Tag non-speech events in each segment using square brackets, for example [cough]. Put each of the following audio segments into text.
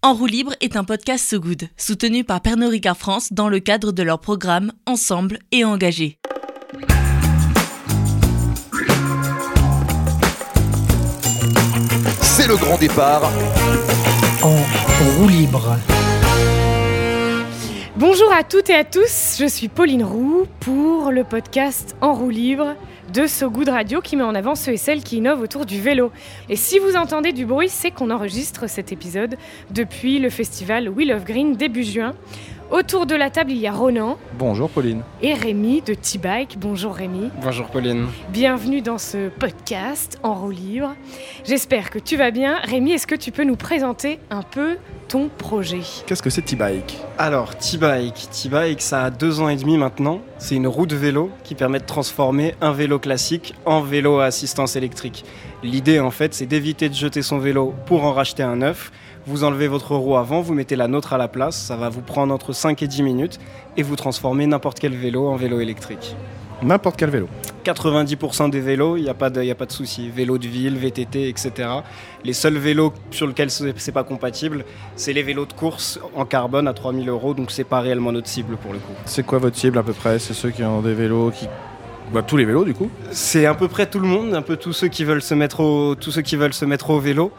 En roue libre est un podcast So Good, soutenu par Pernod Ricard France dans le cadre de leur programme Ensemble et engagé. C'est le grand départ. en roue libre. Bonjour à toutes et à tous, je suis Pauline Roux pour le podcast En roue libre de So Good Radio qui met en avant ceux et celles qui innovent autour du vélo. Et si vous entendez du bruit, c'est qu'on enregistre cet épisode depuis le festival Wheel of Green début juin. Autour de la table, il y a Ronan Bonjour Pauline. et Rémi de T-Bike. Bonjour Rémi. Bonjour Pauline. Bienvenue dans ce podcast en roue libre. J'espère que tu vas bien. Rémi, est-ce que tu peux nous présenter un peu ton projet? Qu'est-ce que c'est T-Bike? Alors, T-Bike. T-Bike, ça a deux ans et demi maintenant. C'est une roue de vélo qui permet de transformer un vélo classique en vélo à assistance électrique. L'idée, en fait, c'est d'éviter de jeter son vélo pour en racheter un neuf. Vous enlevez votre roue avant, vous mettez la nôtre à la place. Ça va vous prendre entre 5 et 10 minutes et vous transformez n'importe quel vélo en vélo électrique. N'importe quel vélo. 90% des vélos, il n'y a pas de, y a pas de souci. Vélo de ville, VTT, etc. Les seuls vélos sur lesquels c'est c'est pas compatible, c'est les vélos de course en carbone à 3000 euros, donc c'est pas réellement notre cible pour le coup. C'est quoi votre cible à peu près? C'est ceux qui ont des vélos qui. Bah, tous les vélos du coup C'est à peu près tout le monde, un peu tous ceux qui veulent se mettre au, tous ceux qui veulent se mettre au vélo,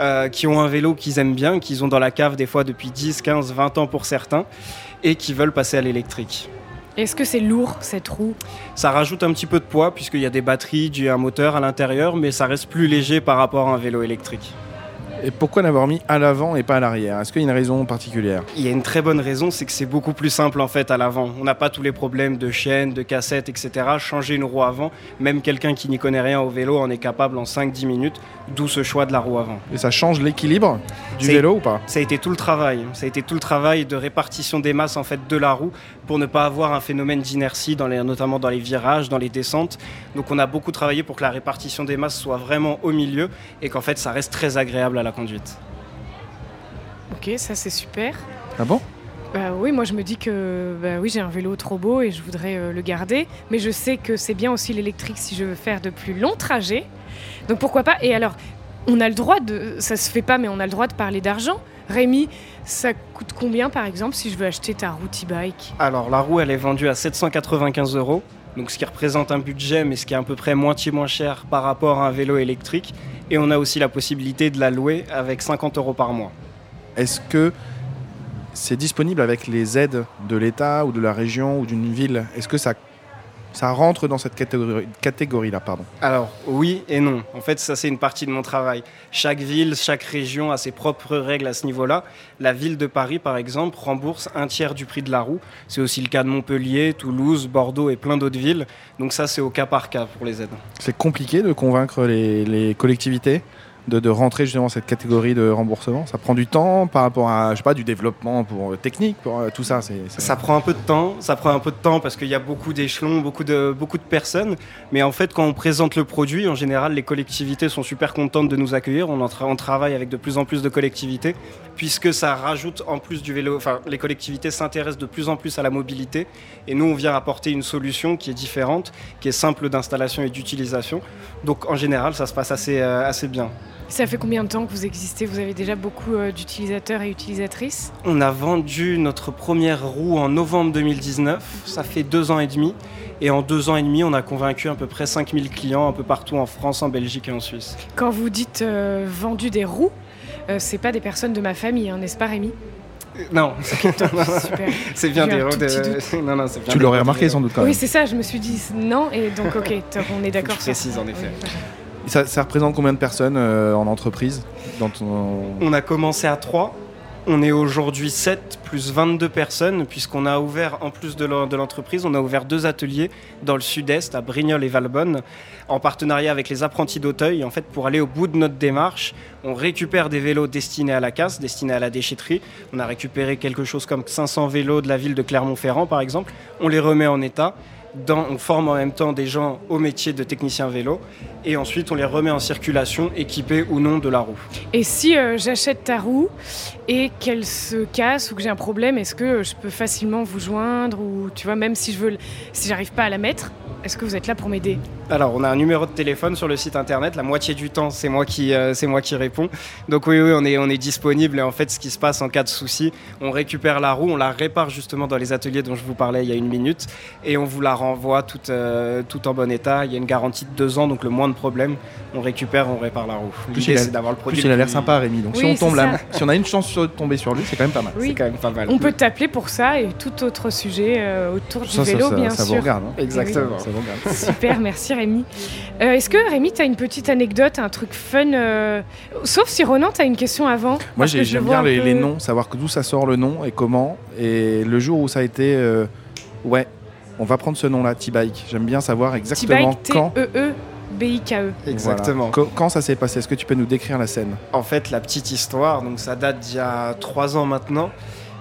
euh, qui ont un vélo qu'ils aiment bien, qu'ils ont dans la cave des fois depuis 10, 15, 20 ans pour certains, et qui veulent passer à l'électrique. Est-ce que c'est lourd cette roue? Ça rajoute un petit peu de poids puisqu'il y a des batteries, du un moteur à l'intérieur, mais ça reste plus léger par rapport à un vélo électrique. Et pourquoi n'avoir mis à l'avant et pas à l'arrière? Est-ce qu'il y a une raison particulière? Il y a une très bonne raison, c'est que c'est beaucoup plus simple en fait à l'avant. On n'a pas tous les problèmes de chaîne, de cassette, etc. Changer une roue avant, même quelqu'un qui n'y connaît rien au vélo en est capable en 5-10 minutes, d'où ce choix de la roue avant. Et ça change l'équilibre du vélo ou pas? Ça a été tout le travail, ça a été tout le travail de répartition des masses en fait de la roue pour ne pas avoir un phénomène d'inertie, dans les- notamment dans les virages, dans les descentes. Donc on a beaucoup travaillé pour que la répartition des masses soit vraiment au milieu et qu'en fait ça reste très agréable à la conduite. Ok, ça c'est super. Ah bon? Bah oui, moi je me dis que bah oui, j'ai un vélo trop beau et je voudrais euh, le garder, mais je sais que c'est bien aussi l'électrique si je veux faire de plus longs trajets. Donc pourquoi pas? Et alors, on a le droit de ça se fait pas mais on a le droit de parler d'argent. Rémi, ça coûte combien par exemple si je veux acheter ta roue e-bike Alors la roue elle est vendue à 795 euros, donc ce qui représente un budget mais ce qui est à peu près moitié moins cher par rapport à un vélo électrique. Et on a aussi la possibilité de la louer avec 50 euros par mois. Est-ce que c'est disponible avec les aides de l'État ou de la région ou d'une ville? Est-ce que ça, ça rentre dans cette catégorie- catégorie-là pardon Alors oui et non. En fait, ça c'est une partie de mon travail. Chaque ville, chaque région a ses propres règles à ce niveau-là. La ville de Paris, par exemple, rembourse un tiers du prix de la roue. C'est aussi le cas de Montpellier, Toulouse, Bordeaux et plein d'autres villes. Donc ça, c'est au cas par cas pour les aides. C'est compliqué de convaincre les, les collectivités? De, rentrer justement cette catégorie de remboursement Ça prend du temps par rapport à, je sais pas, du développement pour, euh, technique, pour euh, tout ça. Ça prend un peu de temps, ça prend un peu de temps parce qu'il y a beaucoup d'échelons, beaucoup de, beaucoup de personnes. Mais en fait, quand on présente le produit, en général, les collectivités sont super contentes de nous accueillir. On, en travaille avec de plus en plus de collectivités puisque ça rajoute en plus du vélo. Enfin, les collectivités s'intéressent de plus en plus à la mobilité et nous, on vient apporter une solution qui est différente, qui est simple d'installation et d'utilisation. Donc, en général, ça se passe assez, euh, assez bien. Ça fait combien de temps que vous existez? Vous avez déjà beaucoup euh, d'utilisateurs et utilisatrices? On a vendu notre première roue en novembre 2019, ça fait deux ans et demi. Et en deux ans et demi, on a convaincu à peu près 5000 clients un peu partout en France, en Belgique et en Suisse. Quand vous dites euh, vendu des roues, euh, c'est pas des personnes de ma famille, hein, n'est-ce pas Rémi? [laughs] Non, Super. c'est bien des roues de... [laughs] Non, non, c'est bien Tu l'aurais remarqué sans doute quand Oui, même. c'est ça, je me suis dit non, et donc ok, top, on est d'accord je précise, en effet. Oui. Ça, représente combien de personnes euh, en entreprise. On a commencé à 3. On est aujourd'hui 7 plus 22 personnes, puisqu'on a ouvert, en plus de l'entreprise, on a ouvert deux ateliers dans le sud-est, à Brignoles et Valbonne, en partenariat avec les apprentis d'Auteuil. En fait, pour aller au bout de notre démarche, on récupère des vélos destinés à la casse, destinés à la déchetterie. On a récupéré quelque chose comme 500 vélos de la ville de Clermont-Ferrand, par exemple. On les remet en état. On forme en même temps des gens au métier de technicien vélo et ensuite on les remet en circulation équipés ou non de la roue. Et si euh, j'achète ta roue et qu'elle se casse ou que j'ai un problème, est-ce que euh, je peux facilement vous joindre ou tu vois même si je veux, si j'arrive pas à la mettre, est-ce que vous êtes là pour m'aider? Alors, on a un numéro de téléphone sur le site internet. La moitié du temps, c'est moi qui, euh, c'est moi qui réponds. Donc oui, oui, on est, on est disponible. Et en fait, ce qui se passe en cas de souci, on récupère la roue, on la répare justement dans les ateliers dont je vous parlais il y a une minute, et on vous la renvoie toute, euh, toute en bon état. Il y a une garantie de deux ans, donc le moins de problèmes, on récupère, on répare la roue. L'idée, c'est d'avoir le produit. plus, il a l'air sympa, Rémi. Donc, si on tombe là, si on a une chance de tomber sur lui, c'est quand même pas mal. Oui. C'est quand même pas mal. On peut t'appeler pour ça et tout autre sujet euh, autour du Ça, vélo, ça, bien ça vous sûr. regarde. hein. Exactement. Ça vous regarde. Super, merci Rémi. Euh, Est-ce que Rémi, tu as une petite anecdote, un truc fun euh, Sauf si Ronan, tu as une question avant. Moi, j'aime bien les, peu- les noms, savoir que d'où ça sort le nom et comment. Et le jour où ça a été, euh, ouais, on va prendre ce nom-là, T-Bike. J'aime bien savoir exactement quand. T-E-E-B-I-K-E. Exactement. Voilà. Quand, quand ça s'est passé Est-ce que tu peux nous décrire la scène? En fait, la petite histoire, donc ça date d'il y a trois ans maintenant.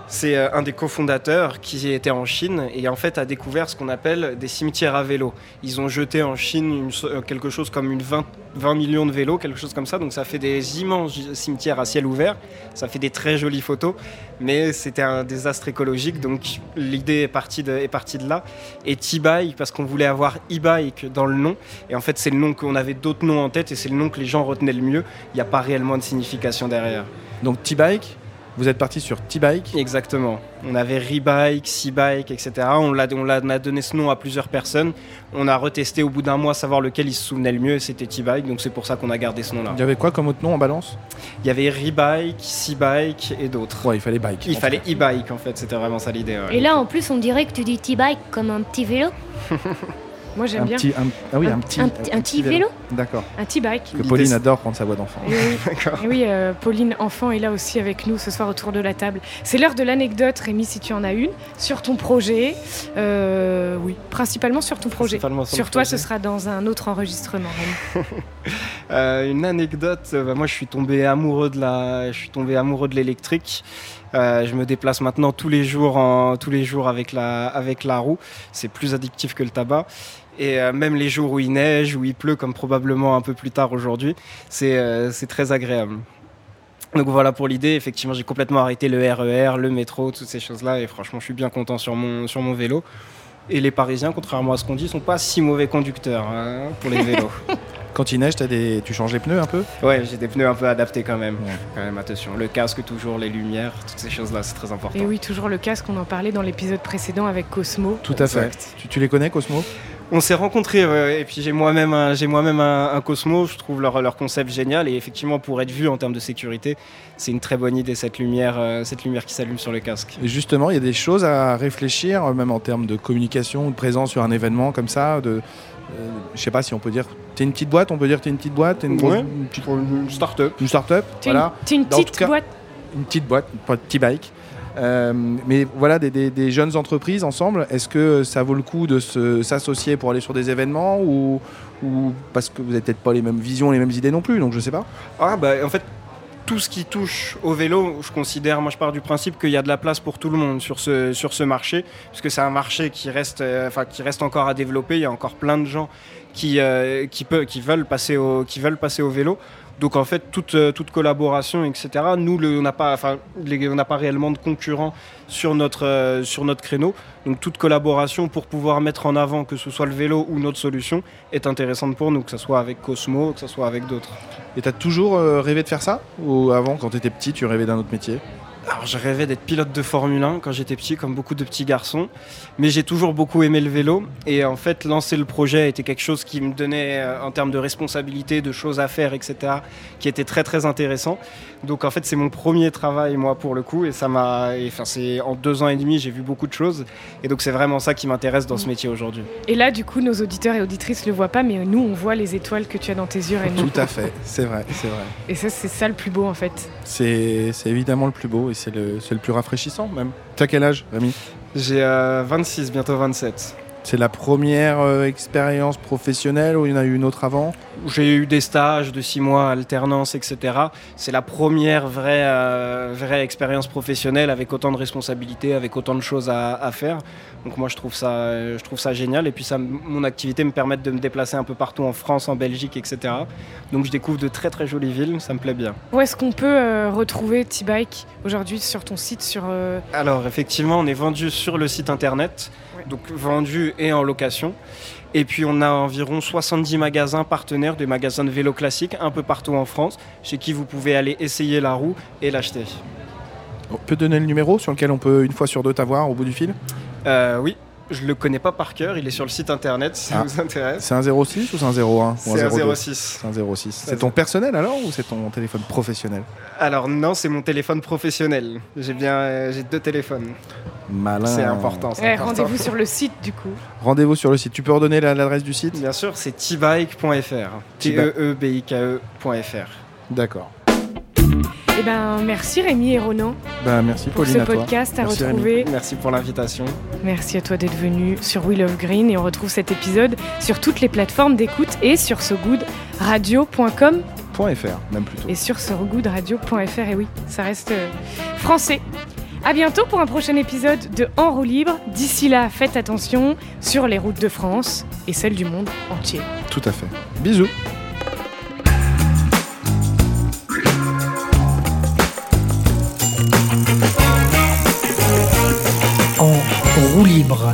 C'est euh, un des cofondateurs qui était en Chine et en fait a découvert ce qu'on appelle des cimetières à vélo. Ils ont jeté en Chine euh, quelque chose comme une 20, 20 millions de vélos, quelque chose comme ça. Donc ça fait des immenses cimetières à ciel ouvert. Ça fait des très jolies photos, mais c'était un désastre écologique. Donc l'idée est partie de, est partie de là. Et T-Bike parce qu'on voulait avoir e-bike dans le nom. Et en fait c'est le nom qu'on avait d'autres noms en tête et c'est le nom que les gens retenaient le mieux. Il n'y a pas réellement de signification derrière. Donc T-Bike, vous êtes parti sur T-Bike. Exactement. On avait Rebike, Seabike, etc. On, l'a, on, l'a- on a donné ce nom à plusieurs personnes. On a retesté au bout d'un mois savoir lequel ils se souvenaient le mieux et c'était T-Bike. Donc c'est pour ça qu'on a gardé ce nom-là. Il y avait quoi comme autre nom en balance? Il y avait Rebike, Seabike et d'autres. Ouais, il fallait bike. Il fallait fait. e-bike en fait, c'était vraiment ça l'idée. ouais. Et là, en plus, on dirait que tu dis T-bike comme un petit vélo. [laughs] Moi, j'aime un bien. petit, un- ah oui, un, petit, un, un petit vélo. D'accord. Un T-bike. Que Pauline adore prendre sa voix d'enfant. Et oui, [laughs] D'accord. et oui, euh, Pauline Enfant est là aussi avec nous ce soir autour de la table. C'est l'heure de l'anecdote, Rémi, si tu en as une, sur ton projet. Euh, oui, principalement sur ton projet. Principalement sur toi, projet. ce sera dans un autre enregistrement, Rémi. [laughs] Euh, une anecdote, bah, moi je suis tombé amoureux de la, je suis tombé amoureux de l'électrique. Euh, je me déplace maintenant tous les jours, en, tous les jours avec la, avec la roue. C'est plus addictif que le tabac. Et euh, même les jours où il neige, où il pleut, comme probablement un peu plus tard aujourd'hui, c'est euh, très agréable. Donc voilà pour l'idée. Effectivement, j'ai complètement arrêté le RER, le métro, toutes ces choses-là. Et franchement, je suis bien content sur mon, sur mon vélo. Et les Parisiens, contrairement à ce qu'on dit, sont pas si mauvais conducteurs hein, pour les vélos. [laughs] Quand il neige, t'as des... tu changes les pneus un peu? Ouais, j'ai des pneus un peu adaptés quand même. Ouais. Quand même, attention. Le casque, toujours, les lumières, toutes ces choses-là, c'est très important. Et oui, toujours le casque, on en parlait dans l'épisode précédent avec Cosmo. Tout à fait. Tu les connais, Cosmo? On s'est rencontrés, ouais, et puis j'ai moi-même un, j'ai moi-même un, un Cosmo. Je trouve leur, leur concept génial. Et effectivement, pour être vu en termes de sécurité, c'est une très bonne idée, cette lumière, euh, cette lumière qui s'allume sur le casque. Et justement, il y a des choses à réfléchir, euh, même en termes de communication ou de présence sur un événement comme ça. De, euh, je sais pas si on peut dire. T'es une petite boîte, on peut dire t'es une petite boîte, t'es une, Ouais. une petite une start-up. une start-up, T'es voilà, une, t'es une petite cas- boîte. une petite boîte, pas de petit bike. Euh, mais voilà, des, jeunes entreprises ensemble, est-ce que ça vaut le coup de s'associer pour aller sur des événements ou, parce que vous n'avez peut-être pas les mêmes visions, les mêmes idées non plus, donc je sais pas. Ah bah en fait tout ce qui touche au vélo, je considère, moi je pars du principe qu'il y a de la place pour tout le monde sur ce, sur ce marché, puisque c'est un marché qui reste, euh, enfin, qui reste encore à développer, il y a encore plein de gens qui, euh, qui, veulent, passer au, qui veulent passer au vélo. Donc en fait, toute, euh, collaboration, etc., nous, on n'a pas, réellement de concurrents sur notre, euh, sur notre créneau. Donc toute collaboration pour pouvoir mettre en avant que ce soit le vélo ou notre solution est intéressante pour nous, que ce soit avec Cosmo, que ce soit avec d'autres. Et t'as toujours euh, rêvé de faire ça? Ou avant, quand t'étais petit, tu rêvais d'un autre métier? Alors, je rêvais d'être pilote de Formule 1 quand j'étais petit, comme beaucoup de petits garçons. Mais j'ai toujours beaucoup aimé le vélo. Et en fait, lancer le projet était quelque chose qui me donnait, euh, en termes de responsabilité, de choses à faire, etc., qui était très, très intéressant. Donc, en fait, c'est mon premier travail, moi, pour le coup. Et ça m'a. et, Enfin, c'est en deux ans et demi, j'ai vu beaucoup de choses. Et donc, c'est vraiment ça qui m'intéresse dans ce métier aujourd'hui. Et là, du coup, nos auditeurs et auditrices le voient pas, mais nous, on voit les étoiles que tu as dans tes yeux, Rémi. Tout à fait, c'est vrai, c'est vrai. Et ça, c'est ça le plus beau, en fait. C'est c'est évidemment le plus beau et c'est le, le plus rafraîchissant même. T'as quel âge, Rémi? J'ai euh, 26, bientôt 27. C'est la première euh, expérience professionnelle ou il y en a eu une autre avant? J'ai eu des stages de six mois, alternance, etc. C'est la première vraie, euh, vraie expérience professionnelle avec autant de responsabilités, avec autant de choses à, à faire. Donc moi je trouve ça, je trouve ça génial. Et puis ça, mon activité me permet de me déplacer un peu partout en France, en Belgique, etc. Donc je découvre de très très jolies villes, ça me plaît bien. Où est-ce qu'on peut euh, retrouver T-Bike aujourd'hui sur ton site sur, euh, Alors effectivement, on est vendu sur le site internet. Ouais. Donc vendu et en location. Et puis on a environ 70 magasins partenaires, des magasins de vélo classiques un peu partout en France, chez qui vous pouvez aller essayer la roue et l'acheter. On peut donner le numéro sur lequel on peut une fois sur deux t'avoir au bout du fil? Euh, oui, je le connais pas par cœur, il est sur le site internet si ça Ah. vous intéresse. C'est un 06 ou c'est un 01 ou C'est un 02? 06. C'est un 06. C'est ton personnel alors ou c'est ton téléphone professionnel? Alors non, c'est mon téléphone professionnel. J'ai bien, euh, j'ai deux téléphones. Malin. C'est important. c'est Ouais, important. Rendez-vous sur le site du coup. Rendez-vous sur le site. Tu peux redonner la- l'adresse du site? Bien sûr, c'est tbike.fr. T-Bike. T-E-E-B-I-K-E.fr. D'accord. Eh ben, merci Rémi et Ronan Bah merci pour Pauline ce à toi. podcast à Merci, Rémi. retrouver. Merci pour l'invitation. Merci à toi d'être venu sur We Love Green et on retrouve cet épisode sur toutes les plateformes d'écoute et sur sogoodradio.com .fr, même plutôt. et sur sogoodradio.fr. Et oui, ça reste euh, français. À bientôt pour un prochain épisode de En roue libre. D'ici là, faites attention sur les routes de France et celles du monde entier. Tout à fait. Bisous. en roue libre.